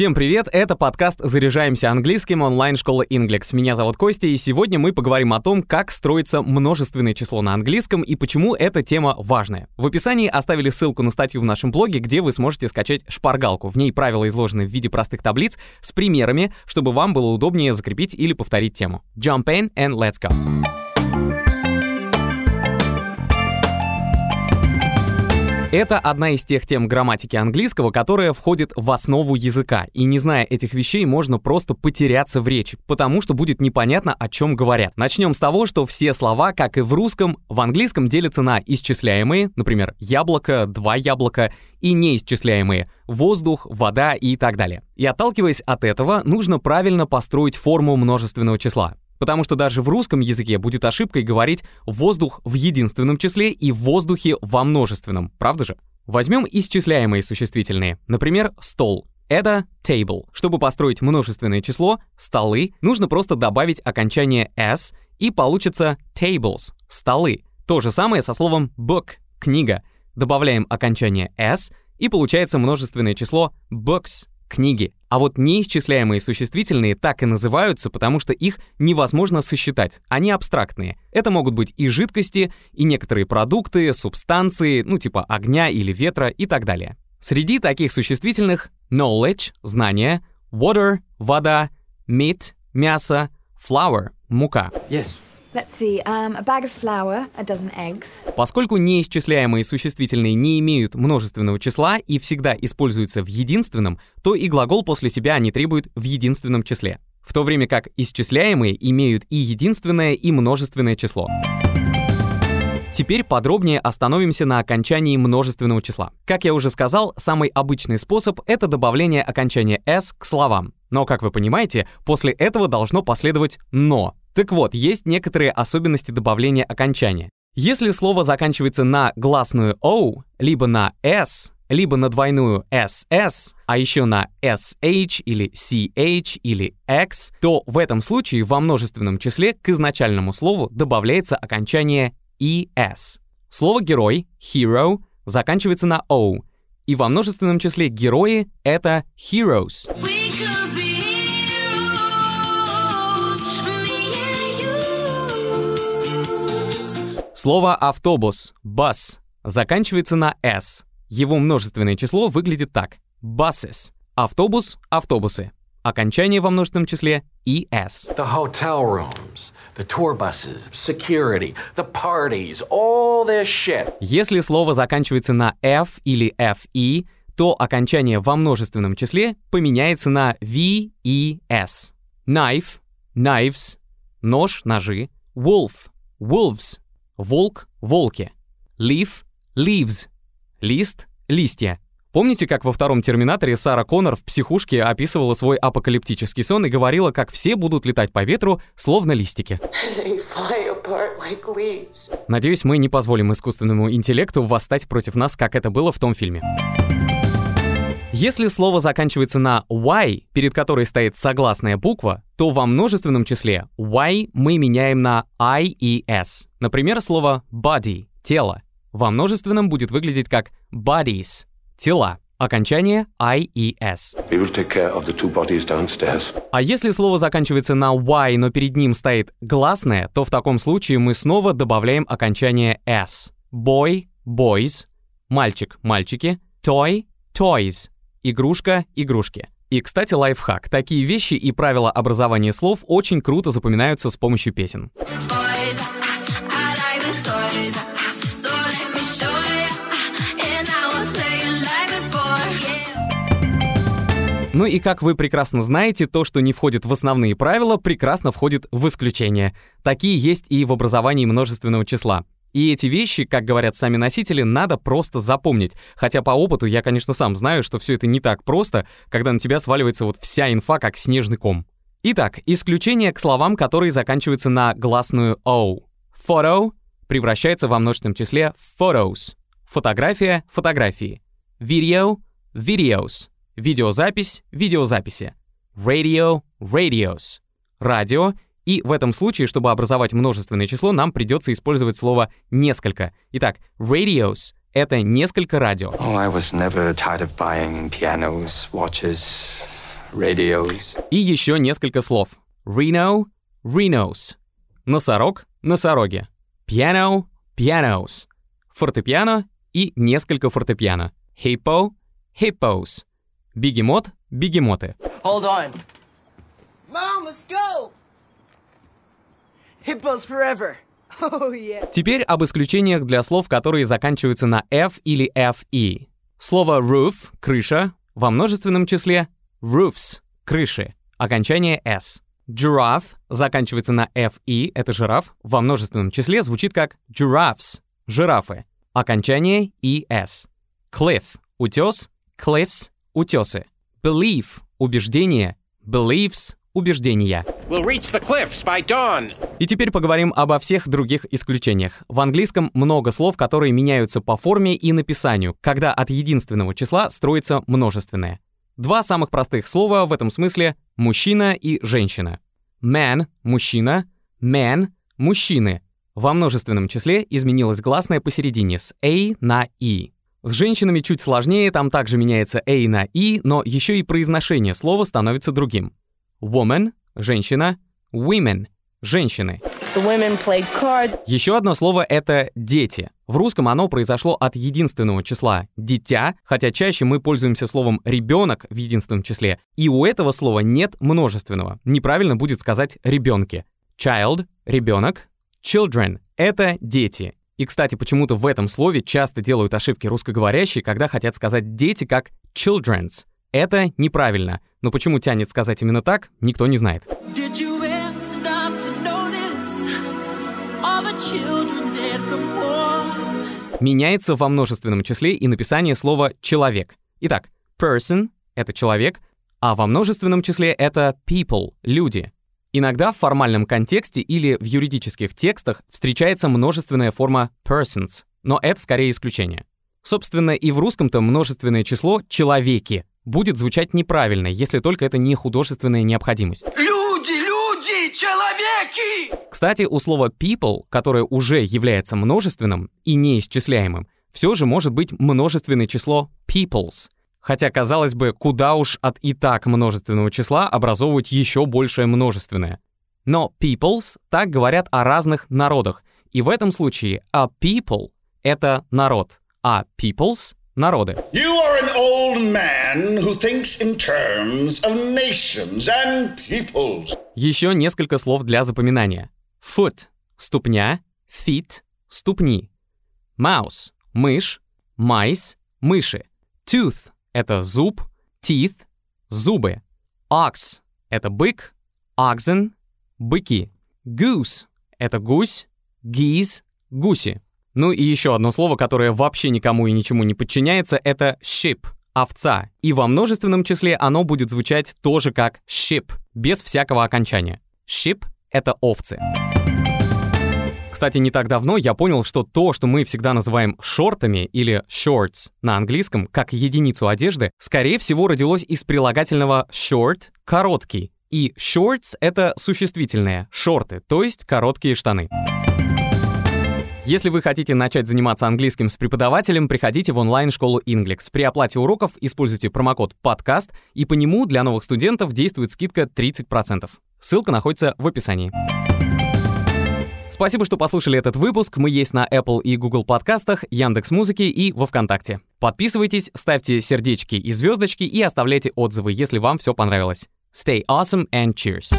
Всем привет, это подкаст «Заряжаемся английским» онлайн-школы Inglex. Меня зовут Костя, и сегодня мы поговорим о том, как строится множественное число на английском и почему эта тема важная. В описании оставили ссылку на статью в нашем блоге, где вы сможете скачать шпаргалку. В ней правила изложены в виде простых таблиц с примерами, чтобы вам было удобнее закрепить или повторить тему. Jump in and let's go! Это одна из тех тем грамматики английского, которая входит в основу языка. И не зная этих вещей, можно просто потеряться в речи, потому что будет непонятно, о чем говорят. Начнем с того, что все слова, как и в русском, в английском делятся на исчисляемые, например, яблоко, два яблока, и неисчисляемые — воздух, вода и так далее. И отталкиваясь от этого, нужно правильно построить форму множественного числа. Потому что даже в русском языке будет ошибкой говорить «воздух» в единственном числе и «воздухе» во множественном, правда же? Возьмем исчисляемые существительные. Например, «стол». Это table. Чтобы построить множественное число «столы», нужно просто добавить окончание s, и получится tables — «столы». То же самое со словом book — «книга». Добавляем окончание s, и получается множественное число books книги. А вот неисчисляемые существительные так и называются, потому что их невозможно сосчитать. Они абстрактные. Это могут быть и жидкости, и некоторые продукты, субстанции, ну типа огня или ветра и так далее. Среди таких существительных knowledge — знание, water — вода, meat — мясо, flour — мука. Yes. Поскольку неисчисляемые существительные не имеют множественного числа и всегда используются в единственном, то и глагол после себя они требуют в единственном числе. В то время как исчисляемые имеют и единственное, и множественное число. Теперь подробнее остановимся на окончании множественного числа. Как я уже сказал, самый обычный способ — это добавление окончания «s» к словам. Но, как вы понимаете, после этого должно последовать «но», так вот, есть некоторые особенности добавления окончания. Если слово заканчивается на гласную O, либо на S, либо на двойную SS, а еще на SH или CH или X, то в этом случае во множественном числе к изначальному слову добавляется окончание ES. Слово «герой» — hero заканчивается на O, и во множественном числе герои — это heroes. We could be Слово «автобус» — bus заканчивается на S. Его множественное число выглядит так. Buses. Автобус — автобусы. Окончание во множественном числе ES. The hotel rooms, the tour buses, security, the parties, all this shit. Если слово заканчивается на F или FE, то окончание во множественном числе поменяется на VES. Knife — knives, нож — ножи, wolf — wolves, волк — волки, leaf — leaves, лист — листья. Помните, как во втором «Терминаторе» Сара Коннор в психушке описывала свой апокалиптический сон и говорила, как все будут летать по ветру, словно листики? Like. Надеюсь, мы не позволим искусственному интеллекту восстать против нас, как это было в том фильме. Если слово заканчивается на y, перед которой стоит согласная буква, то во множественном числе y мы меняем на i и s. Например, слово body — тело. Во множественном будет выглядеть как bodies — тела. Окончание i и s. А если слово заканчивается на y, но перед ним стоит гласное, то в таком случае мы снова добавляем окончание s. Boy — boys, мальчик — мальчики, toy — toys, игрушка — игрушки. И, кстати, лайфхак. Такие вещи и правила образования слов очень круто запоминаются с помощью песен. Ну и как вы прекрасно знаете, то, что не входит в основные правила, прекрасно входит в исключения. Такие есть и в образовании множественного числа. И эти вещи, как говорят сами носители, надо просто запомнить. Хотя по опыту я, конечно, сам знаю, что все это не так просто, когда на тебя сваливается вот вся инфа, как снежный ком. Итак, исключение к словам, которые заканчиваются на гласную O. Photo превращается во множественном числе в photos. Фотография — фотографии. Video — videos. Видеозапись — видеозаписи. Radio — radios. Радио — и в этом случае, чтобы образовать множественное число, нам придется использовать слово «несколько». Итак, radios — это несколько радио. Oh, I was never tired of buying pianos, watches, Radios. И еще несколько слов. Reno, Renos. Носорог, носороги. Piano, pianos. Фортепиано и несколько фортепиано. Hippo, hippos. Бегемот, бегемоты. Hold on. Mom, let's go! Hippos forever. Oh, yeah. Теперь об исключениях для слов, которые заканчиваются на F или FE. Слово roof — крыша, во множественном числе roofs — крыши, окончание S. Giraffe заканчивается на FE, это жираф, во множественном числе звучит как giraffes — жирафы, окончание ES. Cliff — утес, cliffs — утесы. Belief — убеждение, beliefs — убеждения. We'll. И теперь поговорим обо всех других исключениях. В английском много слов, которые меняются по форме и написанию, когда от единственного числа строится множественное. Два самых простых слова в этом смысле — мужчина и женщина. Man — мужчина, man — мужчины. Во множественном числе изменилась гласная посередине с a на i. С женщинами чуть сложнее, там также меняется a на i, но еще и произношение слова становится другим. Woman — женщина, women — женщины. Еще одно слово — это «дети». В русском оно произошло от единственного числа «дитя», хотя чаще мы пользуемся словом «ребенок» в единственном числе, и у этого слова нет множественного. Неправильно будет сказать «ребенки». Child — ребенок, children — это дети. И, кстати, почему-то в этом слове часто делают ошибки русскоговорящие, когда хотят сказать «дети» как children's. Это неправильно. Но почему тянет сказать именно так, никто не знает. Меняется во множественном числе и написание слова «человек». Итак, person — это человек, а во множественном числе это people — люди. Иногда в формальном контексте или в юридических текстах встречается множественная форма persons, но это скорее исключение. Собственно, и в русском-то множественное число «человеки» будет звучать неправильно, если только это не художественная необходимость. Люди, люди, человеки! Кстати, у слова people, которое уже является множественным и неисчисляемым, все же может быть множественное число peoples. Хотя, казалось бы, куда уж от и так множественного числа образовывать еще большее множественное. Но peoples так говорят о разных народах, и в этом случае a people — это народ, а peoples — народы. Еще несколько слов для запоминания. Foot — ступня, feet — ступни. Mouse — мышь, mice — мыши. Tooth — это зуб, teeth — зубы. Ox — это бык, oxen — быки. Goose — это гусь, geese — гуси. Ну и еще одно слово, которое вообще никому и ничему не подчиняется, это sheep — овца. И во множественном числе оно будет звучать тоже как sheep, без всякого окончания. Sheep — это овцы. Кстати, не так давно я понял, что то, что мы всегда называем шортами или shorts на английском, как единицу одежды, скорее всего родилось из прилагательного short — короткий. И shorts — это существительное, шорты, то есть короткие штаны. Если вы хотите начать заниматься английским с преподавателем, приходите в онлайн-школу Inglix. При оплате уроков используйте промокод «Подкаст», и по нему для новых студентов действует скидка 30%. Ссылка находится в описании. Спасибо, что послушали этот выпуск. Мы есть на Apple и Google подкастах, Яндекс Музыке и во Вконтакте. Подписывайтесь, ставьте сердечки и звездочки и оставляйте отзывы, если вам все понравилось. Stay awesome and cheers!